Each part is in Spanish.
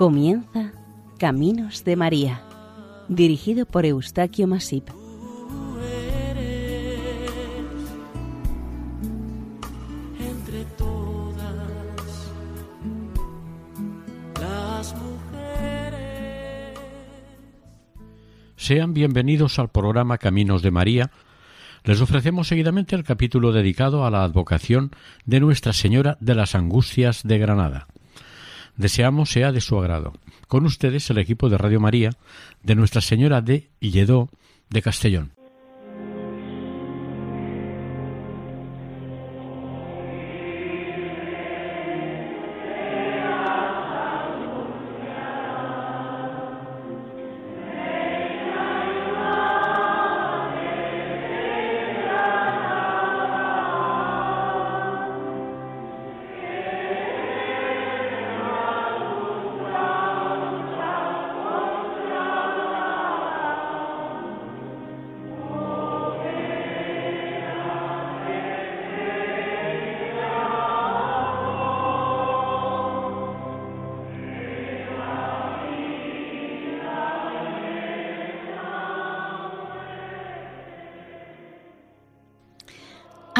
Comienza Caminos de María, dirigido por Eustaquio Masip. entre todas las mujeres. Sean bienvenidos al programa Caminos de María. Les ofrecemos seguidamente el capítulo dedicado a la advocación de Nuestra Señora de las Angustias de Granada. Deseamos sea de su agrado. Con ustedes el equipo de Radio María de Nuestra Señora de Lledó de Castellón.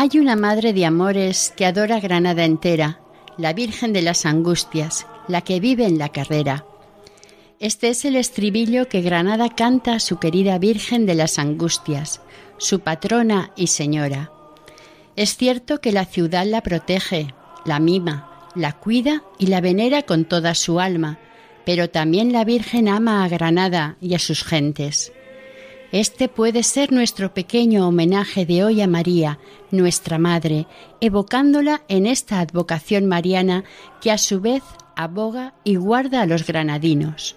Hay una madre de amores que adora Granada entera, la Virgen de las Angustias, la que vive en la carrera. Este es el estribillo que Granada canta a su querida Virgen de las Angustias, su patrona y señora. Es cierto que la ciudad la protege, la mima, la cuida y la venera con toda su alma, pero también la Virgen ama a Granada y a sus gentes. Este puede ser nuestro pequeño homenaje de hoy a María, nuestra Madre, evocándola en esta advocación mariana que a su vez aboga y guarda a los granadinos.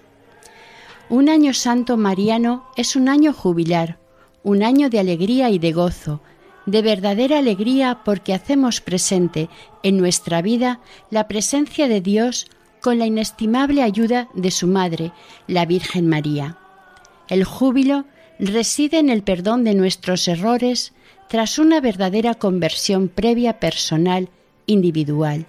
Un año santo mariano es un año jubilar, un año de alegría y de gozo, de verdadera alegría porque hacemos presente en nuestra vida la presencia de Dios con la inestimable ayuda de su Madre, la Virgen María. El júbilo reside en el perdón de nuestros errores tras una verdadera conversión previa personal, individual.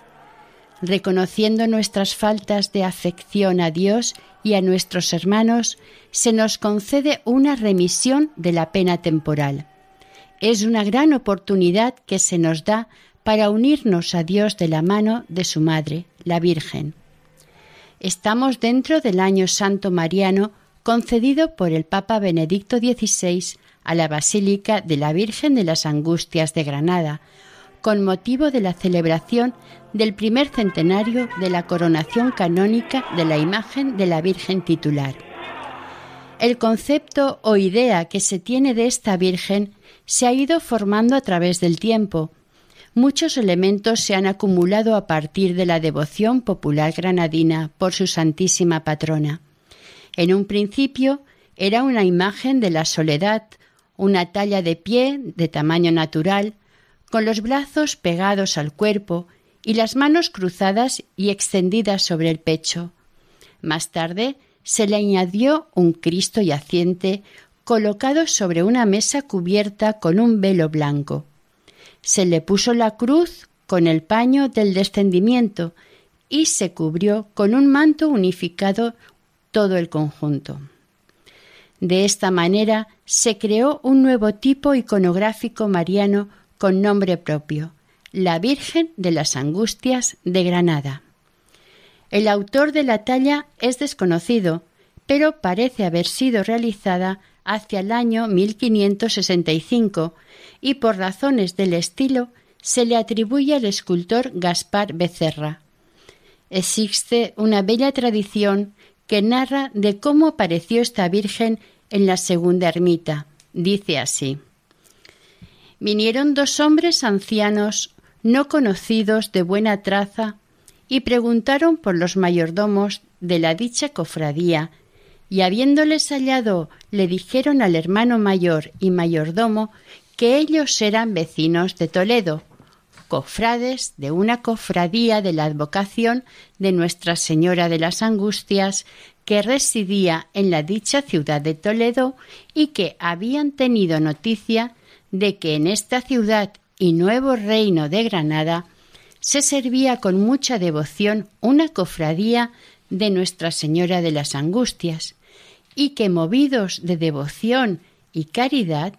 Reconociendo nuestras faltas de afección a Dios y a nuestros hermanos, se nos concede una remisión de la pena temporal. Es una gran oportunidad que se nos da para unirnos a Dios de la mano de su Madre, la Virgen. Estamos dentro del año santo mariano concedido por el Papa Benedicto XVI a la Basílica de la Virgen de las Angustias de Granada, con motivo de la celebración del primer centenario de la coronación canónica de la imagen de la Virgen titular. El concepto o idea que se tiene de esta Virgen se ha ido formando a través del tiempo. Muchos elementos se han acumulado a partir de la devoción popular granadina por su Santísima Patrona. En un principio era una imagen de la soledad, una talla de pie de tamaño natural, con los brazos pegados al cuerpo y las manos cruzadas y extendidas sobre el pecho. Más tarde se le añadió un Cristo yaciente colocado sobre una mesa cubierta con un velo blanco. Se le puso la cruz con el paño del descendimiento y se cubrió con un manto unificado todo el conjunto. De esta manera se creó un nuevo tipo iconográfico mariano con nombre propio, la Virgen de las Angustias de Granada. El autor de la talla es desconocido, pero parece haber sido realizada hacia el año 1565 y por razones del estilo se le atribuye al escultor Gaspar Becerra. Existe una bella tradición que narra de cómo apareció esta Virgen en la segunda ermita. Dice así. Vinieron dos hombres ancianos no conocidos de buena traza y preguntaron por los mayordomos de la dicha cofradía y habiéndoles hallado le dijeron al hermano mayor y mayordomo que ellos eran vecinos de Toledo, cofrades de una cofradía de la advocación de Nuestra Señora de las Angustias que residía en la dicha ciudad de Toledo y que habían tenido noticia de que en esta ciudad y nuevo reino de Granada se servía con mucha devoción una cofradía de Nuestra Señora de las Angustias, y que movidos de devoción y caridad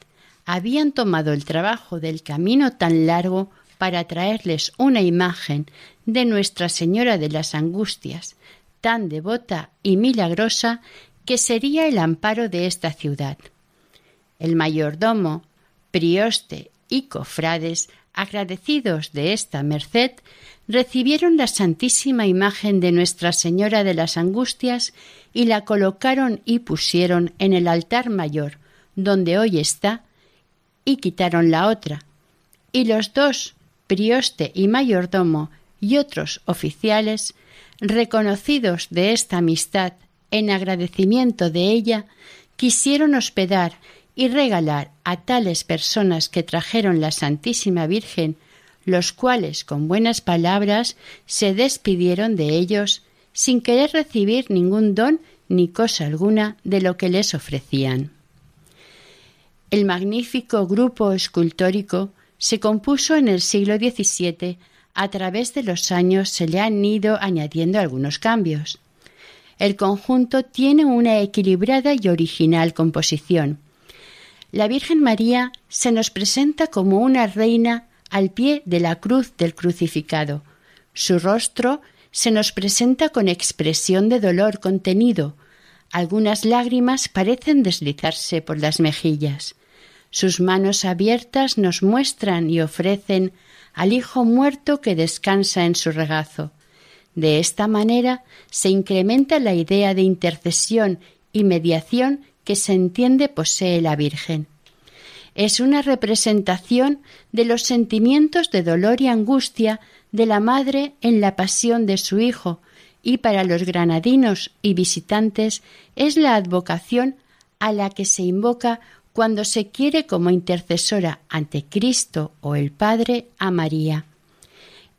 habían tomado el trabajo del camino tan largo para traerles una imagen de Nuestra Señora de las Angustias, tan devota y milagrosa que sería el amparo de esta ciudad. El mayordomo, prioste y cofrades, agradecidos de esta merced, recibieron la santísima imagen de Nuestra Señora de las Angustias y la colocaron y pusieron en el altar mayor, donde hoy está, y quitaron la otra. Y los dos, prioste y mayordomo, y otros oficiales, reconocidos de esta amistad en agradecimiento de ella, quisieron hospedar y regalar a tales personas que trajeron la Santísima Virgen, los cuales con buenas palabras se despidieron de ellos sin querer recibir ningún don ni cosa alguna de lo que les ofrecían. El magnífico grupo escultórico se compuso en el siglo XVII. A través de los años se le han ido añadiendo algunos cambios. El conjunto tiene una equilibrada y original composición. La Virgen María se nos presenta como una reina al pie de la cruz del crucificado. Su rostro se nos presenta con expresión de dolor contenido. Algunas lágrimas parecen deslizarse por las mejillas. Sus manos abiertas nos muestran y ofrecen al Hijo muerto que descansa en su regazo. De esta manera se incrementa la idea de intercesión y mediación que se entiende posee la Virgen. Es una representación de los sentimientos de dolor y angustia de la madre en la pasión de su hijo, y para los granadinos y visitantes es la advocación a la que se invoca cuando se quiere como intercesora ante Cristo o el Padre a María.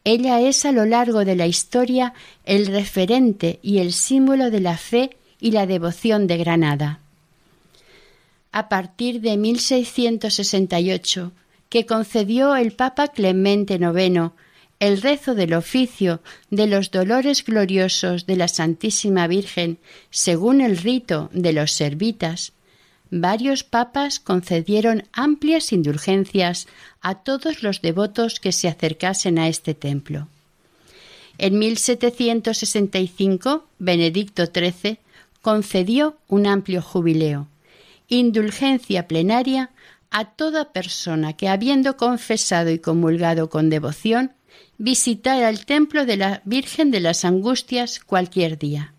Ella es a lo largo de la historia el referente y el símbolo de la fe y la devoción de Granada. A partir de 1668, que concedió el Papa Clemente IX el rezo del oficio de los dolores gloriosos de la Santísima Virgen según el rito de los servitas, varios papas concedieron amplias indulgencias a todos los devotos que se acercasen a este templo. En 1765, Benedicto XIII concedió un amplio jubileo, indulgencia plenaria a toda persona que, habiendo confesado y comulgado con devoción, visitara el templo de la Virgen de las Angustias cualquier día.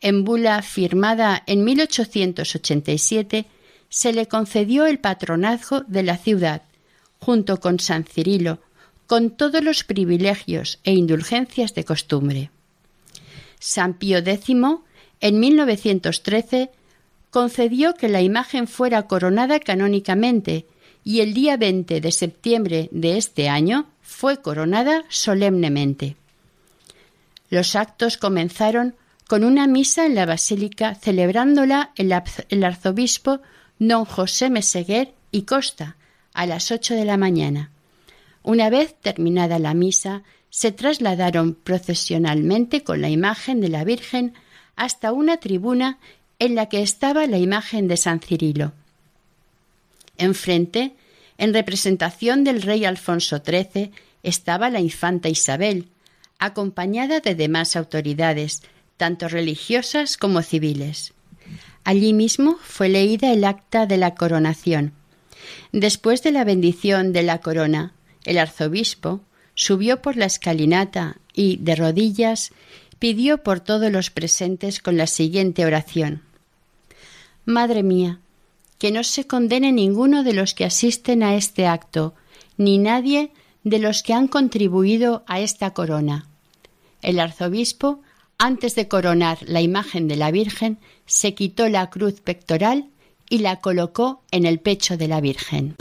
En bula firmada en 1887 se le concedió el patronazgo de la ciudad, junto con San Cirilo, con todos los privilegios e indulgencias de costumbre. San Pío X, en 1913, concedió que la imagen fuera coronada canónicamente y el día 20 de septiembre de este año fue coronada solemnemente. Los actos comenzaron con una misa en la basílica celebrándola el, arzobispo don José Meseguer y Costa a las ocho de la mañana. Una vez terminada la misa, se trasladaron procesionalmente con la imagen de la Virgen hasta una tribuna en la que estaba la imagen de San Cirilo. Enfrente, en representación del rey Alfonso XIII, estaba la infanta Isabel, acompañada de demás autoridades, tanto religiosas como civiles. Allí mismo fue leída el acta de la coronación. Después de la bendición de la corona, el arzobispo subió por la escalinata y, de rodillas, pidió por todos los presentes con la siguiente oración. Madre mía, que no se condene ninguno de los que asisten a este acto, ni nadie de los que han contribuido a esta corona. El arzobispo antes de coronar la imagen de la Virgen, se quitó la cruz pectoral y la colocó en el pecho de la Virgen.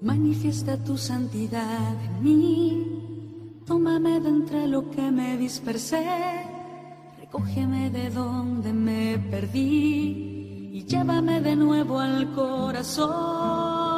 Manifiesta tu santidad en mí, tómame de entre lo que me dispersé, recógeme de donde me perdí y llévame de nuevo al corazón.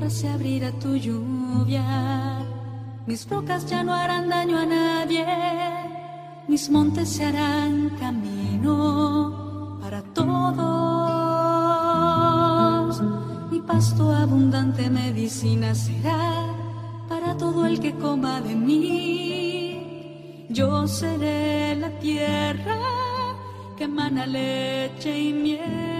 Tierra se abrirá tu lluvia, mis rocas ya no harán daño a nadie, mis montes se harán camino para todos. Mi pasto abundante medicina será para todo el que coma de mí. Yo seré la tierra que emana leche y miel.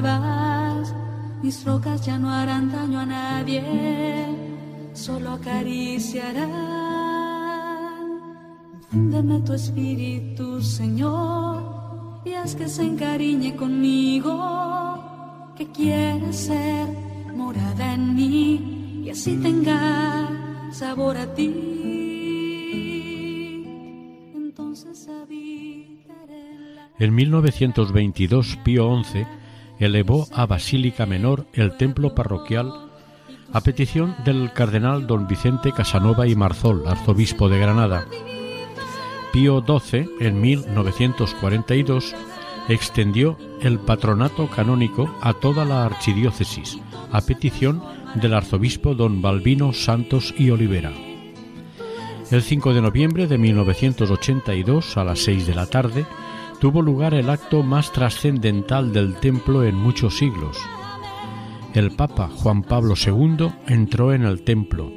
nuevas, mis rocas ya no harán daño a nadie, solo acariciarán. Infúndeme tu espíritu, Señor, y haz que se encariñe conmigo, que quiera ser morada en mí y así tenga sabor a ti. Entonces en En 1922, Pío XI elevó a Basílica Menor el templo parroquial a petición del cardenal don Vicente Casanova y Marzol, arzobispo de Granada. Pío XII, en 1942, extendió el patronato canónico a toda la archidiócesis, a petición del arzobispo don Balbino Santos y Olivera. El 5 de noviembre de 1982, a las 6 de la tarde, tuvo lugar el acto más trascendental del templo en muchos siglos. El Papa Juan Pablo II entró en el templo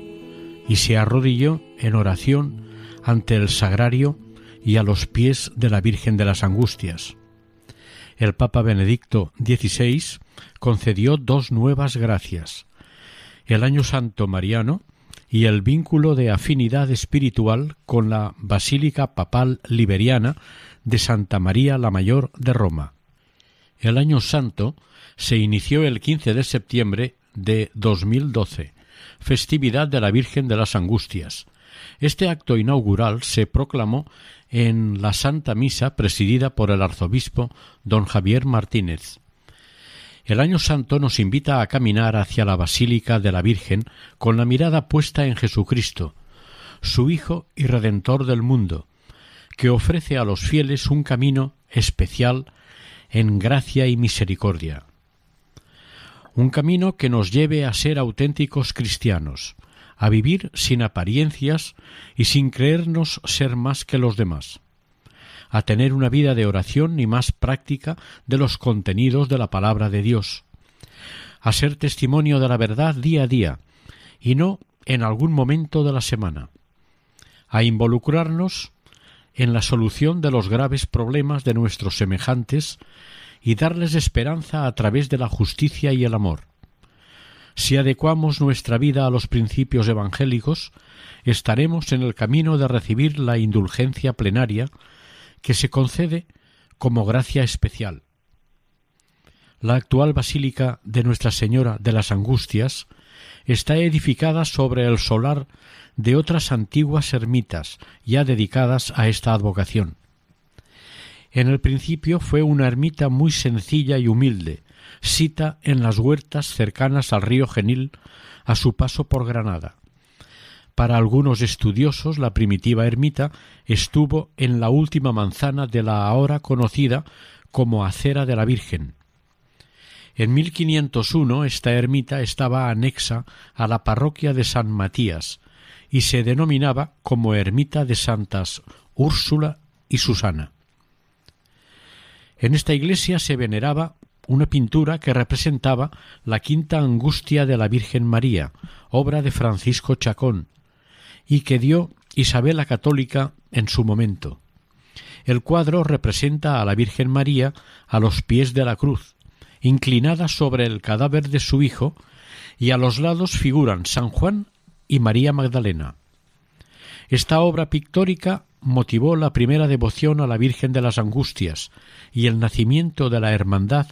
y se arrodilló en oración ante el sagrario y a los pies de la Virgen de las Angustias. El Papa Benedicto XVI concedió dos nuevas gracias, el Año Santo Mariano y el vínculo de afinidad espiritual con la Basílica Papal Liberiana de Santa María la Mayor de Roma. El Año Santo se inició el 15 de septiembre de 2012, festividad de la Virgen de las Angustias. Este acto inaugural se proclamó en la Santa Misa presidida por el arzobispo don Javier Martínez. El Año Santo nos invita a caminar hacia la Basílica de la Virgen con la mirada puesta en Jesucristo, su Hijo y Redentor del mundo, que ofrece a los fieles un camino especial en gracia y misericordia. Un camino que nos lleve a ser auténticos cristianos, a vivir sin apariencias y sin creernos ser más que los demás, a tener una vida de oración y más práctica de los contenidos de la palabra de Dios, a ser testimonio de la verdad día a día y no en algún momento de la semana, a involucrarnos en la solución de los graves problemas de nuestros semejantes y darles esperanza a través de la justicia y el amor. Si adecuamos nuestra vida a los principios evangélicos, estaremos en el camino de recibir la indulgencia plenaria que se concede como gracia especial. La actual Basílica de Nuestra Señora de las Angustias está edificada sobre el solar de otras antiguas ermitas ya dedicadas a esta advocación. En el principio fue una ermita muy sencilla y humilde, sita en las huertas cercanas al río Genil a su paso por Granada. Para algunos estudiosos la primitiva ermita estuvo en la última manzana de la ahora conocida como Acera de la Virgen. En 1501 esta ermita estaba anexa a la parroquia de San Matías y se denominaba como ermita de Santas Úrsula y Susana. En esta iglesia se veneraba una pintura que representaba la quinta angustia de la Virgen María, obra de Francisco Chacón, y que dio Isabel la Católica en su momento. El cuadro representa a la Virgen María a los pies de la cruz, inclinada sobre el cadáver de su hijo, y a los lados figuran San Juan y María Magdalena. Esta obra pictórica motivó la primera devoción a la Virgen de las Angustias y el nacimiento de la Hermandad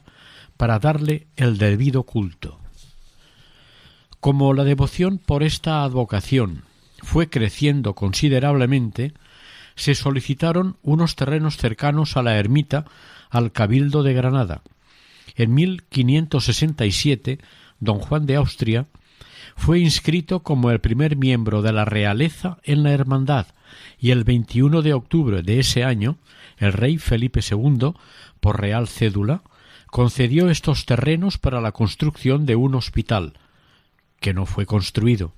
para darle el debido culto. Como la devoción por esta advocación fue creciendo considerablemente, se solicitaron unos terrenos cercanos a la ermita al Cabildo de Granada. En 1567, don Juan de Austria fue inscrito como el primer miembro de la realeza en la hermandad y el 21 de octubre de ese año el rey Felipe II, por real cédula, concedió estos terrenos para la construcción de un hospital, que no fue construido,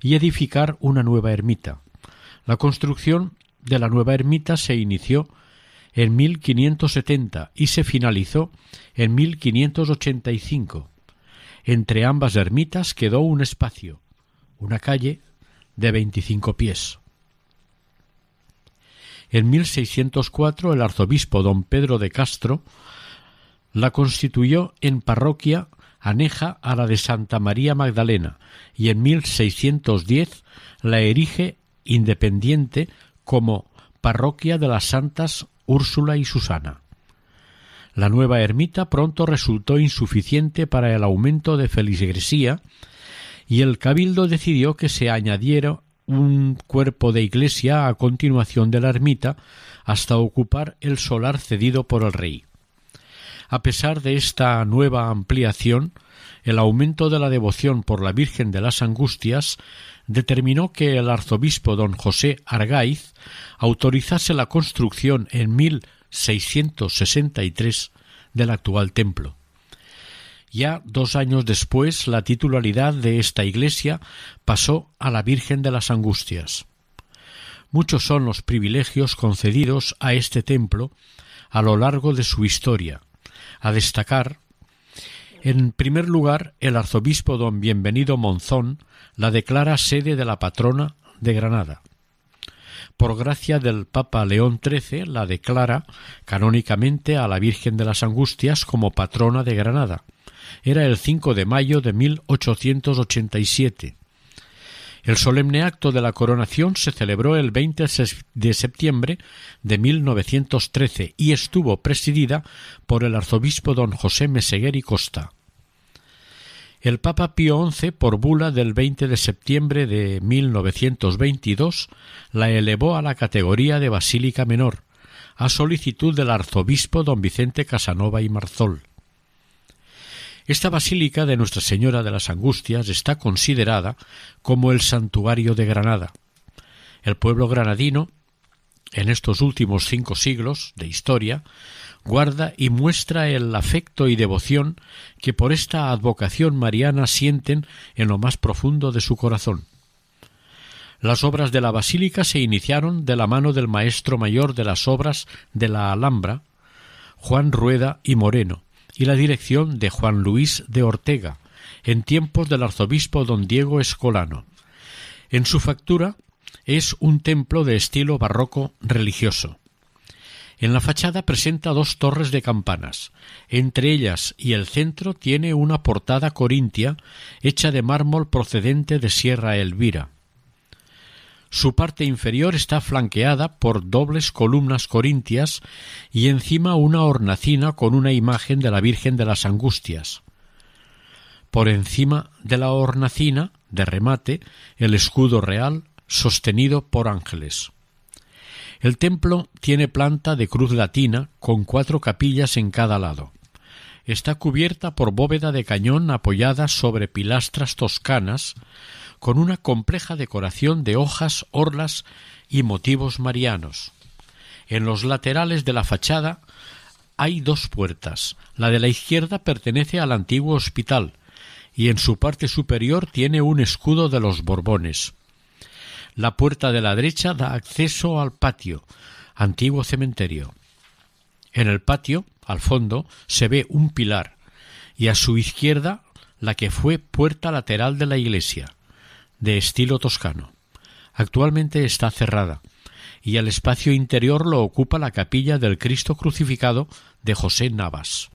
y edificar una nueva ermita. La construcción de la nueva ermita se inició en 1570 y se finalizó en 1585. Entre ambas ermitas quedó un espacio, una calle de veinticinco pies. En 1604 el arzobispo don Pedro de Castro la constituyó en parroquia aneja a la de Santa María Magdalena y en 1610 la erige independiente como parroquia de las santas Úrsula y Susana. La nueva ermita pronto resultó insuficiente para el aumento de feligresía y el cabildo decidió que se añadiera un cuerpo de iglesia a continuación de la ermita hasta ocupar el solar cedido por el rey. A pesar de esta nueva ampliación, el aumento de la devoción por la Virgen de las Angustias determinó que el arzobispo don José Argaiz autorizase la construcción en 1663 del actual templo. Ya dos años después la titularidad de esta iglesia pasó a la Virgen de las Angustias. Muchos son los privilegios concedidos a este templo a lo largo de su historia, a destacar en primer lugar, el arzobispo don Bienvenido Monzón la declara sede de la patrona de Granada. Por gracia del Papa León XIII la declara canónicamente a la Virgen de las Angustias como patrona de Granada. Era el 5 de mayo de 1887 el solemne acto de la coronación se celebró el 20 de septiembre de 1913 y estuvo presidida por el arzobispo don José Meseguer y Costa. El Papa Pío XI, por bula del 20 de septiembre de 1922, la elevó a la categoría de basílica menor, a solicitud del arzobispo don Vicente Casanova y Marzol. Esta basílica de Nuestra Señora de las Angustias está considerada como el santuario de Granada. El pueblo granadino, en estos últimos cinco siglos de historia, guarda y muestra el afecto y devoción que por esta advocación mariana sienten en lo más profundo de su corazón. Las obras de la basílica se iniciaron de la mano del maestro mayor de las obras de la Alhambra, Juan Rueda y Moreno, y la dirección de Juan Luis de Ortega, en tiempos del arzobispo don Diego Escolano. En su factura es un templo de estilo barroco religioso. En la fachada presenta dos torres de campanas. Entre ellas y el centro tiene una portada corintia hecha de mármol procedente de Sierra Elvira. Su parte inferior está flanqueada por dobles columnas corintias y encima una hornacina con una imagen de la Virgen de las Angustias. Por encima de la hornacina, de remate, el escudo real sostenido por ángeles. El templo tiene planta de cruz latina con cuatro capillas en cada lado. Está cubierta por bóveda de cañón apoyada sobre pilastras toscanas con una compleja decoración de hojas, orlas y motivos marianos. En los laterales de la fachada hay dos puertas. La de la izquierda pertenece al antiguo hospital y en su parte superior tiene un escudo de los Borbones. La puerta de la derecha da acceso al patio, antiguo cementerio. En el patio, al fondo, se ve un pilar y a su izquierda la que fue puerta lateral de la iglesia, de estilo toscano. Actualmente está cerrada y el espacio interior lo ocupa la capilla del Cristo crucificado de José Navas.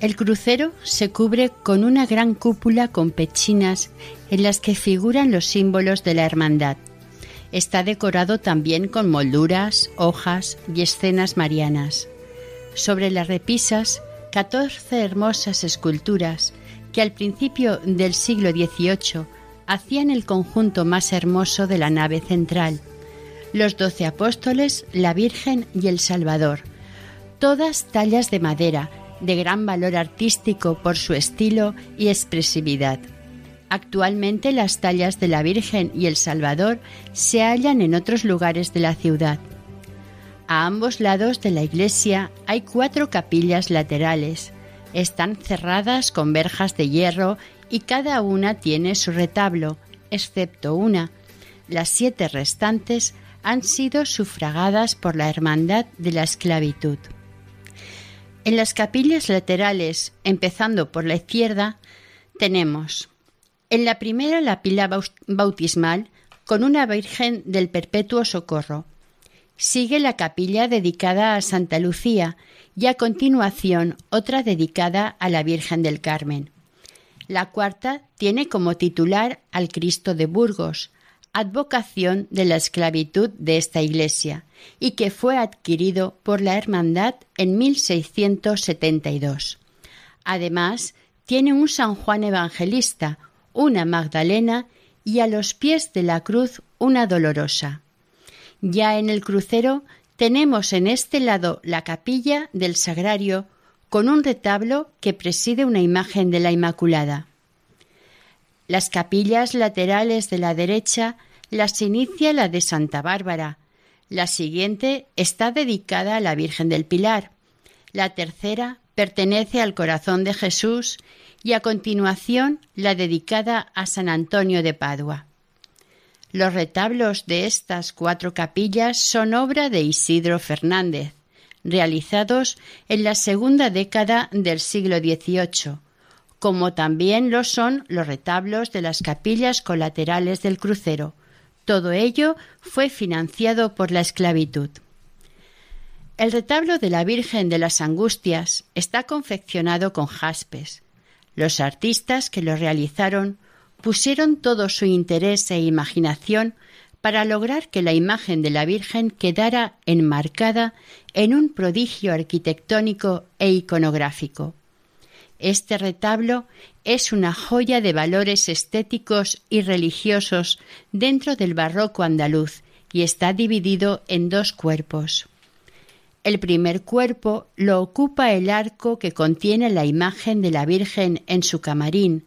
El crucero se cubre con una gran cúpula con pechinas en las que figuran los símbolos de la hermandad. Está decorado también con molduras, hojas y escenas marianas. Sobre las repisas, catorce hermosas esculturas que al principio del siglo XVIII hacían el conjunto más hermoso de la nave central. Los doce apóstoles, la Virgen y el Salvador, todas tallas de madera, de gran valor artístico por su estilo y expresividad. Actualmente las tallas de la Virgen y el Salvador se hallan en otros lugares de la ciudad. A ambos lados de la iglesia hay cuatro capillas laterales. Están cerradas con verjas de hierro y cada una tiene su retablo, excepto una. Las siete restantes han sido sufragadas por la Hermandad de la Esclavitud. En las capillas laterales, empezando por la izquierda, tenemos en la primera la pila bautismal con una Virgen del Perpetuo Socorro. Sigue la capilla dedicada a Santa Lucía y a continuación otra dedicada a la Virgen del Carmen. La cuarta tiene como titular al Cristo de Burgos, advocación de la esclavitud de esta Iglesia y que fue adquirido por la Hermandad en 1672. Además, tiene un San Juan Evangelista, una Magdalena y a los pies de la cruz una dolorosa. Ya en el crucero tenemos en este lado la capilla del sagrario con un retablo que preside una imagen de la Inmaculada. Las capillas laterales de la derecha las inicia la de Santa Bárbara. La siguiente está dedicada a la Virgen del Pilar. La tercera pertenece al corazón de Jesús y a continuación la dedicada a San Antonio de Padua. Los retablos de estas cuatro capillas son obra de Isidro Fernández, realizados en la segunda década del siglo XVIII, como también lo son los retablos de las capillas colaterales del crucero. Todo ello fue financiado por la esclavitud. El retablo de la Virgen de las Angustias está confeccionado con jaspes. Los artistas que lo realizaron pusieron todo su interés e imaginación para lograr que la imagen de la Virgen quedara enmarcada en un prodigio arquitectónico e iconográfico. Este retablo es una joya de valores estéticos y religiosos dentro del barroco andaluz y está dividido en dos cuerpos. El primer cuerpo lo ocupa el arco que contiene la imagen de la Virgen en su camarín.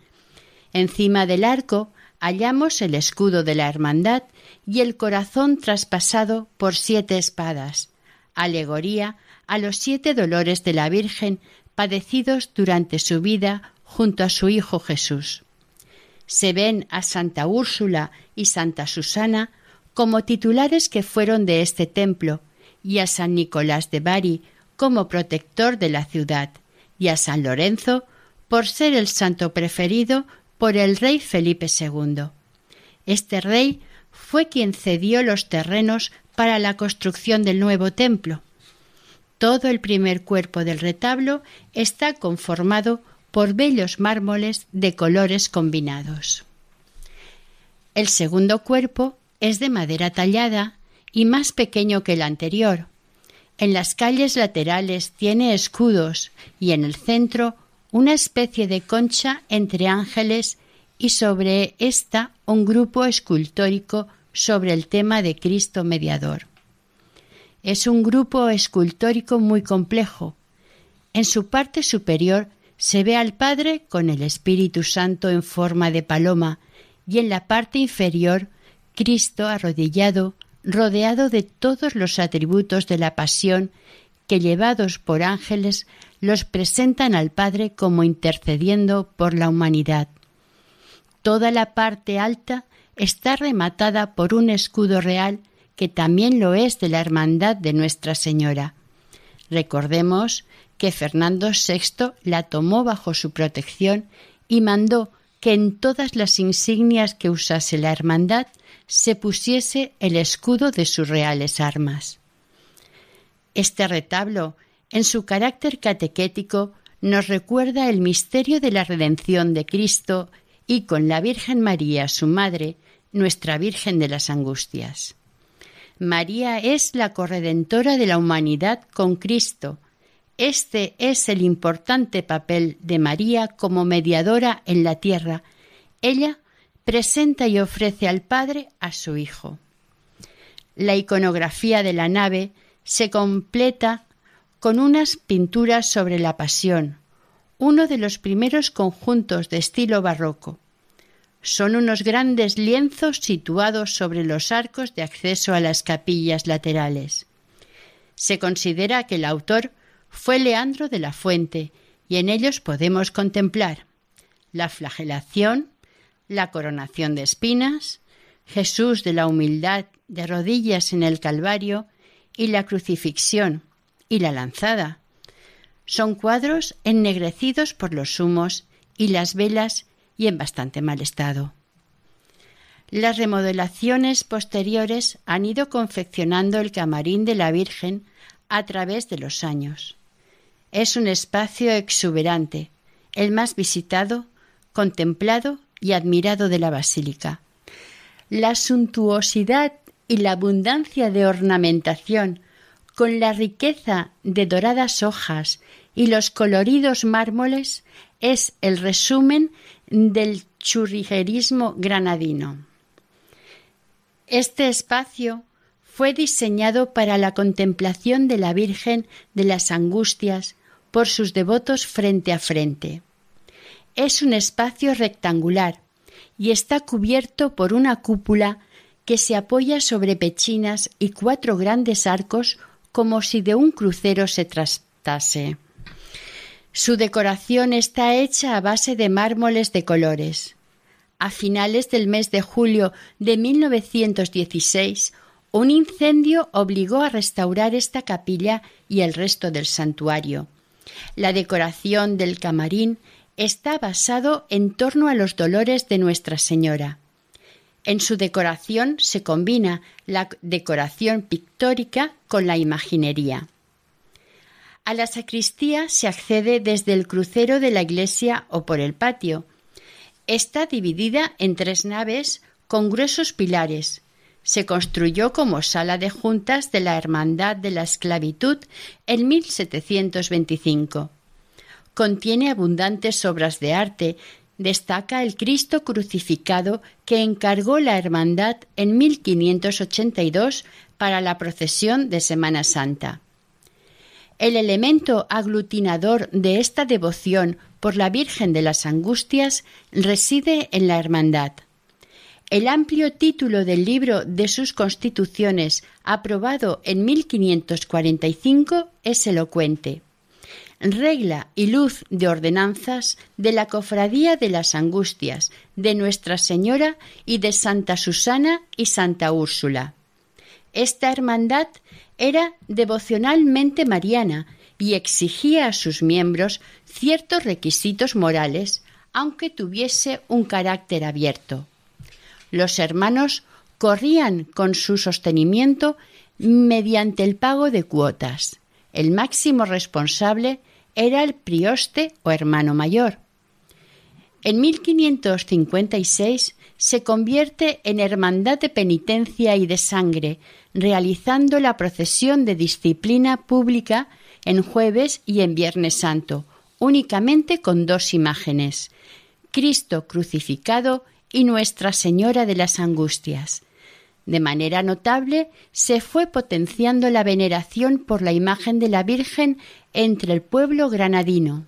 Encima del arco hallamos el escudo de la Hermandad y el corazón traspasado por siete espadas, alegoría a los siete dolores de la Virgen padecidos durante su vida junto a su Hijo Jesús. Se ven a Santa Úrsula y Santa Susana como titulares que fueron de este templo, y a San Nicolás de Bari como protector de la ciudad, y a San Lorenzo por ser el santo preferido por el rey Felipe II. Este rey fue quien cedió los terrenos para la construcción del nuevo templo. Todo el primer cuerpo del retablo está conformado por bellos mármoles de colores combinados. El segundo cuerpo es de madera tallada y más pequeño que el anterior. En las calles laterales tiene escudos y en el centro una especie de concha entre ángeles y sobre esta un grupo escultórico sobre el tema de Cristo mediador. Es un grupo escultórico muy complejo. En su parte superior se ve al Padre con el Espíritu Santo en forma de paloma y en la parte inferior Cristo arrodillado, rodeado de todos los atributos de la pasión que llevados por ángeles los presentan al Padre como intercediendo por la humanidad. Toda la parte alta está rematada por un escudo real que también lo es de la Hermandad de Nuestra Señora. Recordemos que Fernando VI la tomó bajo su protección y mandó que en todas las insignias que usase la Hermandad se pusiese el escudo de sus reales armas. Este retablo, en su carácter catequético, nos recuerda el misterio de la redención de Cristo y con la Virgen María, su madre, nuestra Virgen de las Angustias. María es la corredentora de la humanidad con Cristo. Este es el importante papel de María como mediadora en la tierra. Ella presenta y ofrece al Padre a su Hijo. La iconografía de la nave se completa con unas pinturas sobre la Pasión, uno de los primeros conjuntos de estilo barroco. Son unos grandes lienzos situados sobre los arcos de acceso a las capillas laterales. Se considera que el autor fue Leandro de la Fuente y en ellos podemos contemplar la flagelación, la coronación de espinas, Jesús de la humildad de rodillas en el Calvario y la crucifixión y la lanzada. Son cuadros ennegrecidos por los humos y las velas y en bastante mal estado. Las remodelaciones posteriores han ido confeccionando el camarín de la Virgen a través de los años. Es un espacio exuberante, el más visitado, contemplado y admirado de la basílica. La suntuosidad y la abundancia de ornamentación, con la riqueza de doradas hojas y los coloridos mármoles es el resumen del churriguerismo granadino. Este espacio fue diseñado para la contemplación de la Virgen de las Angustias por sus devotos frente a frente. Es un espacio rectangular y está cubierto por una cúpula que se apoya sobre pechinas y cuatro grandes arcos como si de un crucero se tratase. Su decoración está hecha a base de mármoles de colores. A finales del mes de julio de 1916, un incendio obligó a restaurar esta capilla y el resto del santuario. La decoración del camarín está basado en torno a los dolores de Nuestra Señora. En su decoración se combina la decoración pictórica con la imaginería. A la sacristía se accede desde el crucero de la iglesia o por el patio. Está dividida en tres naves con gruesos pilares. Se construyó como sala de juntas de la Hermandad de la Esclavitud en 1725. Contiene abundantes obras de arte. Destaca el Cristo crucificado que encargó la Hermandad en 1582 para la procesión de Semana Santa. El elemento aglutinador de esta devoción por la Virgen de las Angustias reside en la Hermandad. El amplio título del libro de sus constituciones, aprobado en 1545, es elocuente. Regla y luz de ordenanzas de la Cofradía de las Angustias, de Nuestra Señora y de Santa Susana y Santa Úrsula. Esta hermandad era devocionalmente mariana y exigía a sus miembros ciertos requisitos morales, aunque tuviese un carácter abierto. Los hermanos corrían con su sostenimiento mediante el pago de cuotas. El máximo responsable era el prioste o hermano mayor. En 1556 se convierte en hermandad de penitencia y de sangre, realizando la procesión de disciplina pública en jueves y en viernes santo, únicamente con dos imágenes, Cristo crucificado y Nuestra Señora de las Angustias. De manera notable se fue potenciando la veneración por la imagen de la Virgen entre el pueblo granadino.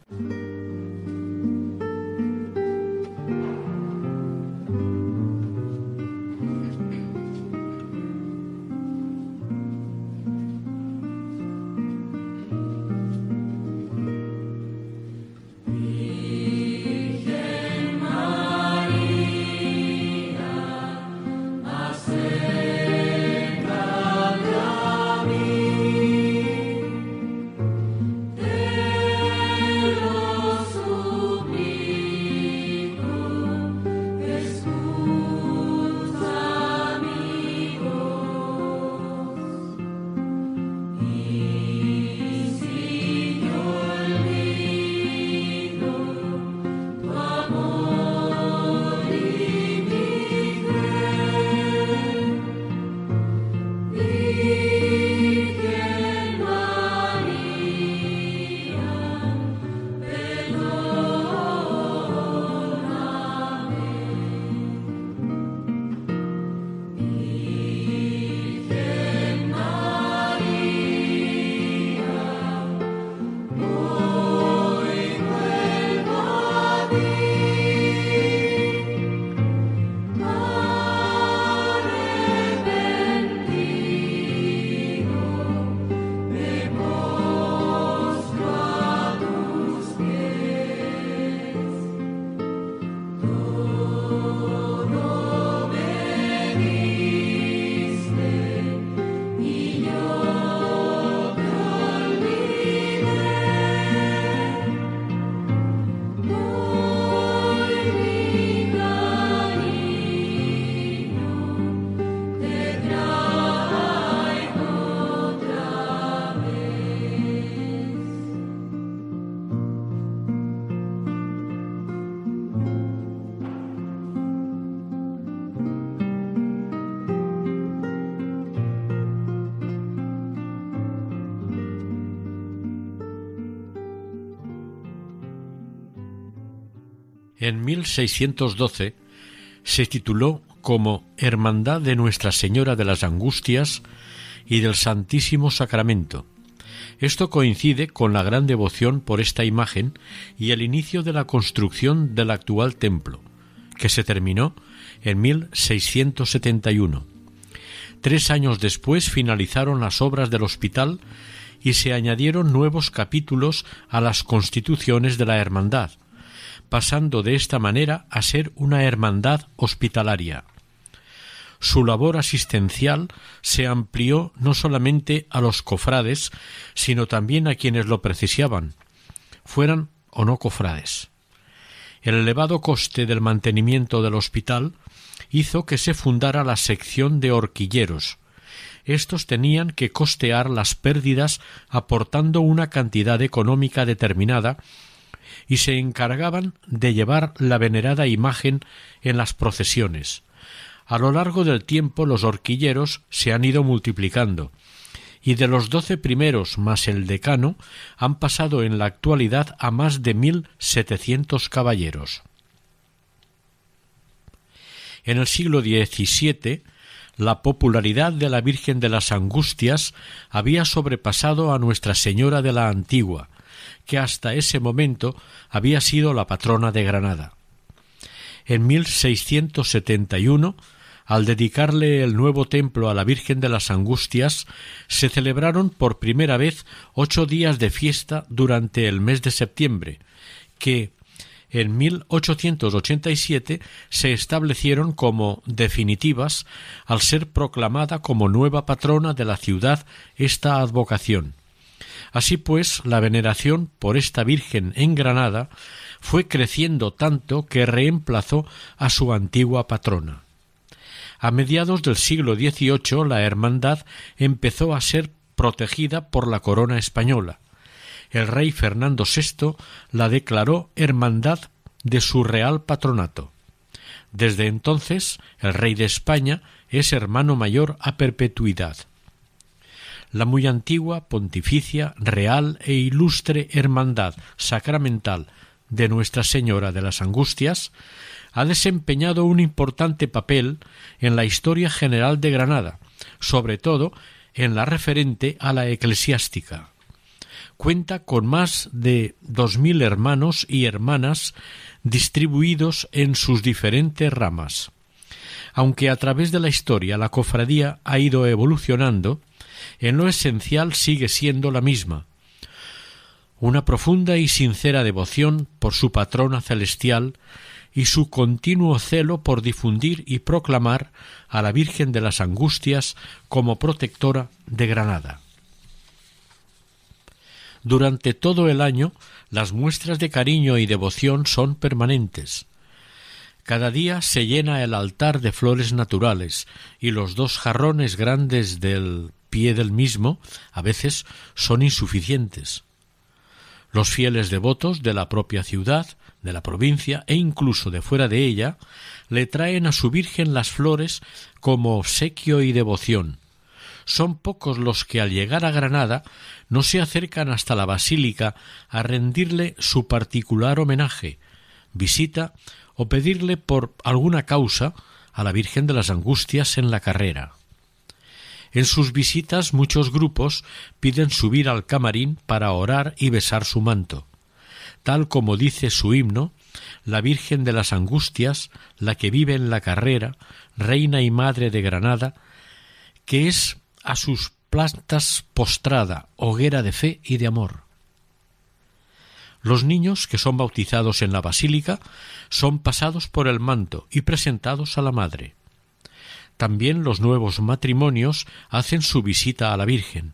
1612 se tituló como Hermandad de Nuestra Señora de las Angustias y del Santísimo Sacramento. Esto coincide con la gran devoción por esta imagen y el inicio de la construcción del actual templo, que se terminó en 1671. Tres años después finalizaron las obras del hospital y se añadieron nuevos capítulos a las constituciones de la hermandad, pasando de esta manera a ser una hermandad hospitalaria. Su labor asistencial se amplió no solamente a los cofrades, sino también a quienes lo precisaban, fueran o no cofrades. El elevado coste del mantenimiento del hospital hizo que se fundara la sección de horquilleros, estos tenían que costear las pérdidas aportando una cantidad económica determinada y se encargaban de llevar la venerada imagen en las procesiones. A lo largo del tiempo los horquilleros se han ido multiplicando, y de los doce primeros más el decano han pasado en la actualidad a más de mil setecientos caballeros. En el siglo XVII la popularidad de la Virgen de las Angustias había sobrepasado a Nuestra Señora de la Antigua, que hasta ese momento había sido la patrona de Granada. En 1671, al dedicarle el nuevo templo a la Virgen de las Angustias, se celebraron por primera vez ocho días de fiesta durante el mes de septiembre, que, en 1887 se establecieron como definitivas al ser proclamada como nueva patrona de la ciudad esta advocación. Así pues, la veneración por esta Virgen en Granada fue creciendo tanto que reemplazó a su antigua patrona. A mediados del siglo XVIII la hermandad empezó a ser protegida por la corona española, el rey Fernando VI la declaró hermandad de su real patronato. Desde entonces el rey de España es hermano mayor a perpetuidad. La muy antigua, pontificia, real e ilustre hermandad sacramental de Nuestra Señora de las Angustias ha desempeñado un importante papel en la historia general de Granada, sobre todo en la referente a la eclesiástica cuenta con más de dos mil hermanos y hermanas distribuidos en sus diferentes ramas. Aunque a través de la historia la cofradía ha ido evolucionando, en lo esencial sigue siendo la misma, una profunda y sincera devoción por su patrona celestial y su continuo celo por difundir y proclamar a la Virgen de las Angustias como protectora de Granada. Durante todo el año las muestras de cariño y devoción son permanentes. Cada día se llena el altar de flores naturales y los dos jarrones grandes del pie del mismo a veces son insuficientes. Los fieles devotos de la propia ciudad, de la provincia e incluso de fuera de ella le traen a su Virgen las flores como obsequio y devoción, son pocos los que al llegar a Granada no se acercan hasta la basílica a rendirle su particular homenaje, visita o pedirle por alguna causa a la Virgen de las Angustias en la carrera. En sus visitas muchos grupos piden subir al camarín para orar y besar su manto. Tal como dice su himno, la Virgen de las Angustias, la que vive en la carrera, reina y madre de Granada, que es a sus plantas postrada, hoguera de fe y de amor. Los niños que son bautizados en la basílica son pasados por el manto y presentados a la madre. También los nuevos matrimonios hacen su visita a la Virgen.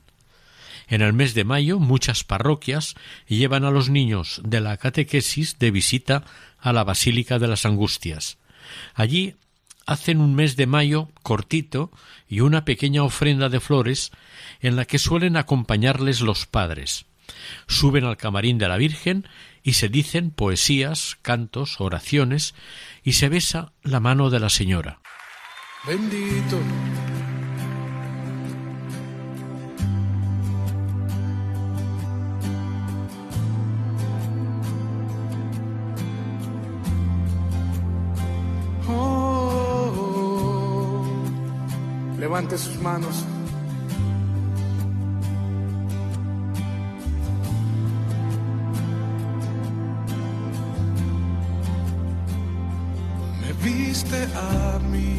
En el mes de mayo muchas parroquias llevan a los niños de la catequesis de visita a la Basílica de las Angustias. Allí hacen un mes de mayo cortito y una pequeña ofrenda de flores en la que suelen acompañarles los padres. Suben al camarín de la Virgen y se dicen poesías, cantos, oraciones y se besa la mano de la señora. Bendito. Oh. Levante sus manos. Me viste a mí.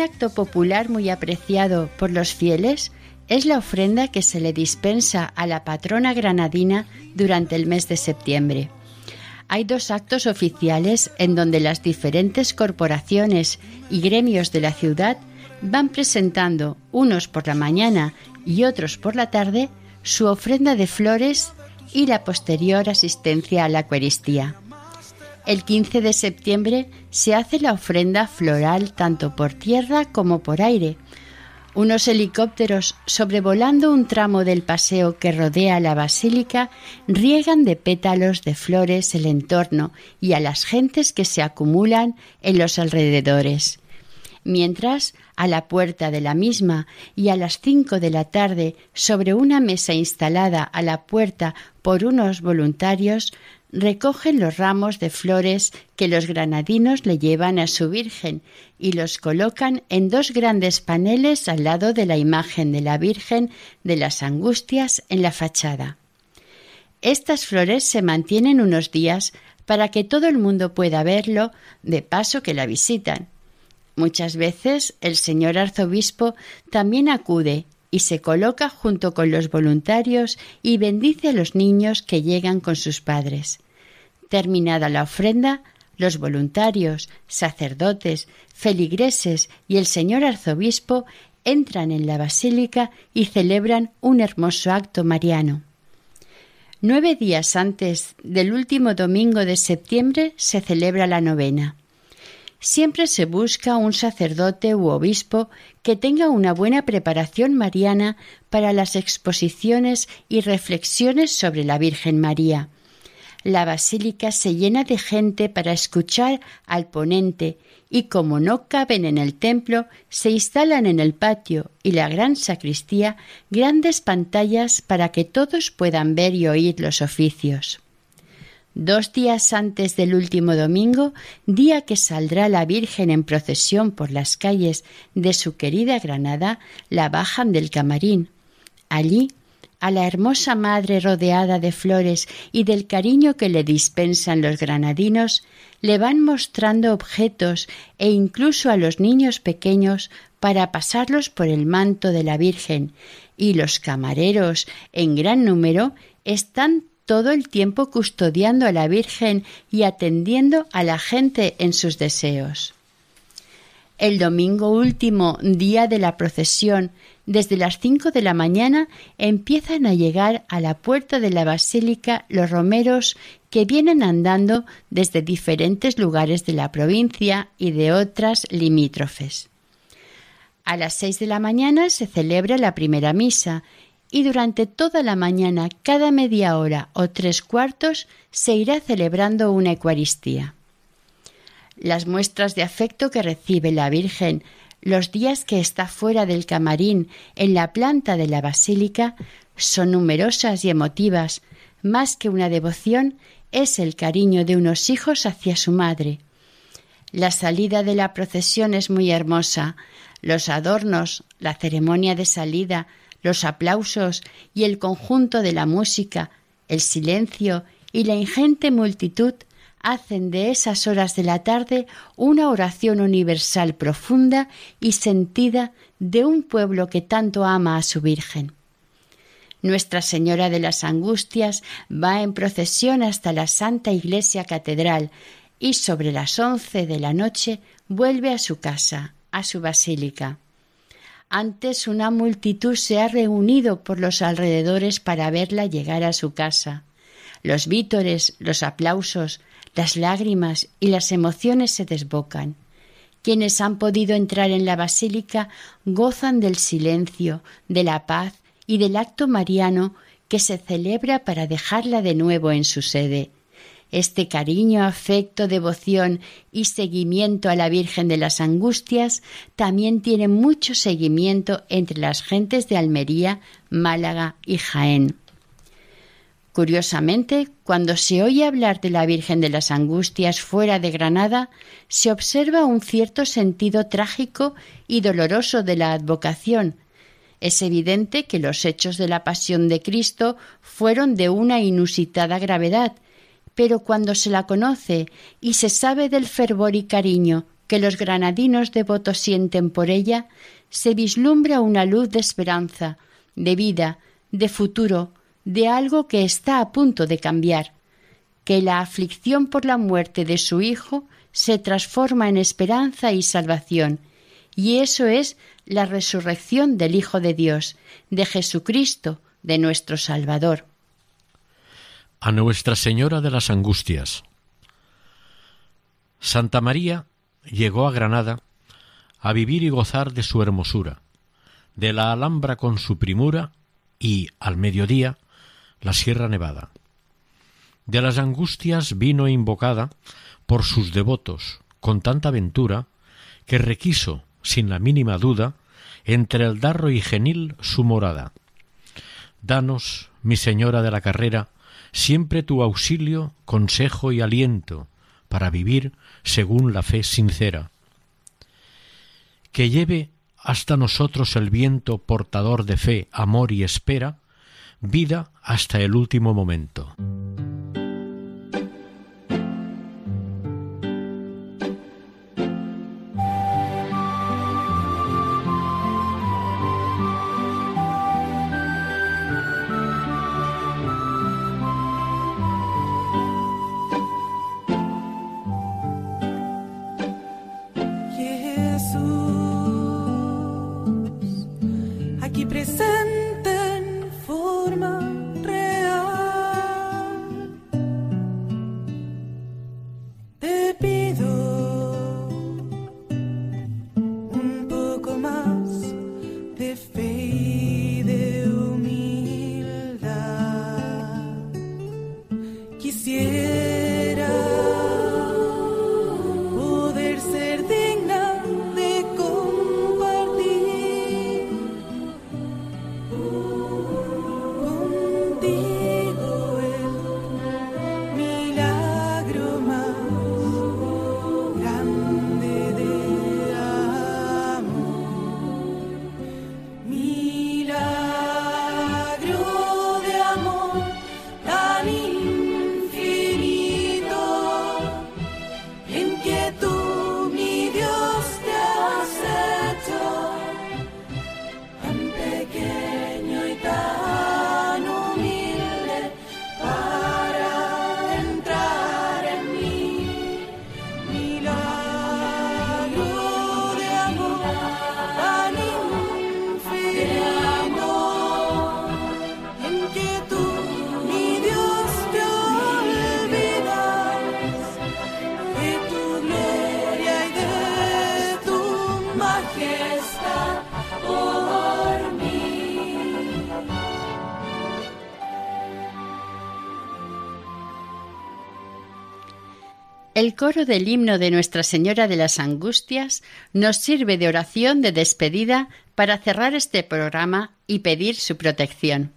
Un acto popular muy apreciado por los fieles es la ofrenda que se le dispensa a la patrona granadina durante el mes de septiembre. Hay dos actos oficiales en donde las diferentes corporaciones y gremios de la ciudad van presentando, unos por la mañana y otros por la tarde, su ofrenda de flores y la posterior asistencia a la Eucaristía. El 15 de septiembre se hace la ofrenda floral tanto por tierra como por aire. Unos helicópteros sobrevolando un tramo del paseo que rodea la basílica riegan de pétalos de flores el entorno y a las gentes que se acumulan en los alrededores. Mientras, a la puerta de la misma y a las cinco de la tarde, sobre una mesa instalada a la puerta por unos voluntarios, recogen los ramos de flores que los granadinos le llevan a su Virgen y los colocan en dos grandes paneles al lado de la imagen de la Virgen de las Angustias en la fachada. Estas flores se mantienen unos días para que todo el mundo pueda verlo de paso que la visitan. Muchas veces el señor arzobispo también acude y se coloca junto con los voluntarios y bendice a los niños que llegan con sus padres. Terminada la ofrenda, los voluntarios, sacerdotes, feligreses y el señor arzobispo entran en la basílica y celebran un hermoso acto mariano. Nueve días antes del último domingo de septiembre se celebra la novena. Siempre se busca un sacerdote u obispo que tenga una buena preparación mariana para las exposiciones y reflexiones sobre la Virgen María. La basílica se llena de gente para escuchar al ponente y como no caben en el templo, se instalan en el patio y la gran sacristía grandes pantallas para que todos puedan ver y oír los oficios. Dos días antes del último domingo, día que saldrá la Virgen en procesión por las calles de su querida Granada, la bajan del camarín. Allí, a la hermosa madre rodeada de flores y del cariño que le dispensan los granadinos, le van mostrando objetos e incluso a los niños pequeños para pasarlos por el manto de la Virgen, y los camareros, en gran número, están todo el tiempo custodiando a la Virgen y atendiendo a la gente en sus deseos. El domingo último, día de la procesión, desde las cinco de la mañana empiezan a llegar a la puerta de la basílica los romeros que vienen andando desde diferentes lugares de la provincia y de otras limítrofes. A las seis de la mañana se celebra la primera misa y durante toda la mañana, cada media hora o tres cuartos, se irá celebrando una Eucaristía. Las muestras de afecto que recibe la Virgen los días que está fuera del camarín en la planta de la basílica son numerosas y emotivas, más que una devoción es el cariño de unos hijos hacia su madre. La salida de la procesión es muy hermosa, los adornos, la ceremonia de salida, los aplausos y el conjunto de la música, el silencio y la ingente multitud hacen de esas horas de la tarde una oración universal profunda y sentida de un pueblo que tanto ama a su Virgen. Nuestra Señora de las Angustias va en procesión hasta la Santa Iglesia Catedral y sobre las once de la noche vuelve a su casa, a su basílica. Antes una multitud se ha reunido por los alrededores para verla llegar a su casa. Los vítores, los aplausos, las lágrimas y las emociones se desbocan. Quienes han podido entrar en la basílica gozan del silencio, de la paz y del acto mariano que se celebra para dejarla de nuevo en su sede. Este cariño, afecto, devoción y seguimiento a la Virgen de las Angustias también tiene mucho seguimiento entre las gentes de Almería, Málaga y Jaén. Curiosamente, cuando se oye hablar de la Virgen de las Angustias fuera de Granada, se observa un cierto sentido trágico y doloroso de la advocación. Es evidente que los hechos de la pasión de Cristo fueron de una inusitada gravedad, pero cuando se la conoce y se sabe del fervor y cariño que los granadinos devotos sienten por ella, se vislumbra una luz de esperanza, de vida, de futuro, de algo que está a punto de cambiar, que la aflicción por la muerte de su Hijo se transforma en esperanza y salvación, y eso es la resurrección del Hijo de Dios, de Jesucristo, de nuestro Salvador. A Nuestra Señora de las Angustias. Santa María llegó a Granada a vivir y gozar de su hermosura, de la Alhambra con su primura y, al mediodía, la Sierra Nevada. De las angustias vino invocada por sus devotos con tanta ventura que requiso, sin la mínima duda, entre el darro y genil su morada. Danos, mi señora de la carrera, siempre tu auxilio, consejo y aliento para vivir según la fe sincera. Que lleve hasta nosotros el viento portador de fe, amor y espera, vida hasta el último momento. El coro del himno de Nuestra Señora de las Angustias nos sirve de oración de despedida para cerrar este programa y pedir su protección.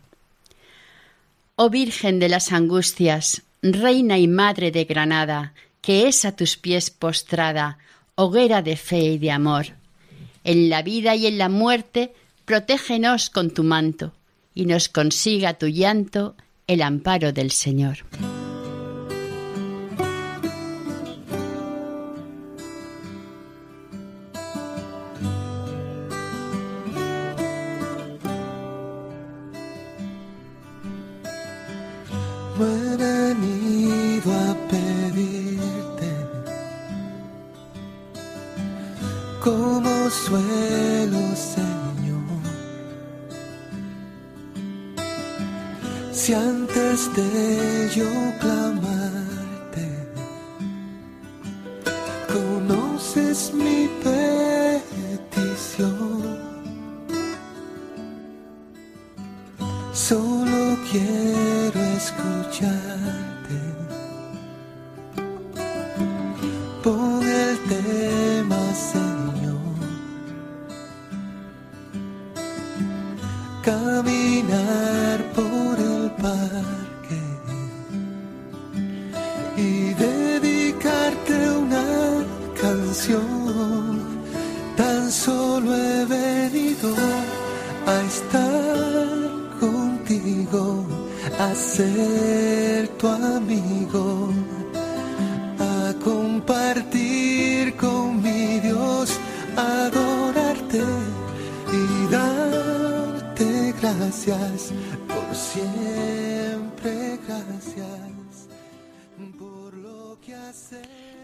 Oh Virgen de las Angustias, Reina y Madre de Granada, que es a tus pies postrada, hoguera de fe y de amor. En la vida y en la muerte, protégenos con tu manto, y nos consiga tu llanto el amparo del Señor.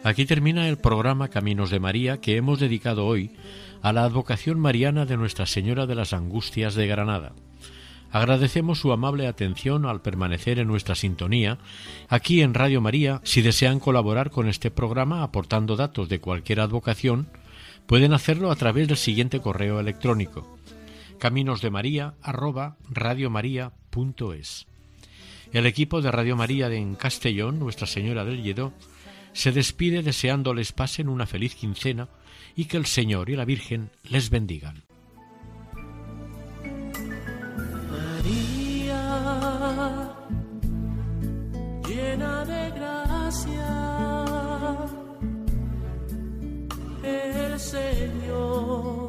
Aquí termina el programa Caminos de María que hemos dedicado hoy a la advocación mariana de Nuestra Señora de las Angustias de Granada. Agradecemos su amable atención al permanecer en nuestra sintonía aquí en Radio María. Si desean colaborar con este programa aportando datos de cualquier advocación, pueden hacerlo a través del siguiente correo electrónico caminosdemaria@radiomaria.es. El equipo de Radio María en Castellón, Nuestra Señora del Lledó, se despide deseándoles pasen una feliz quincena y que el Señor y la Virgen les bendigan. María, llena de gracia, el Señor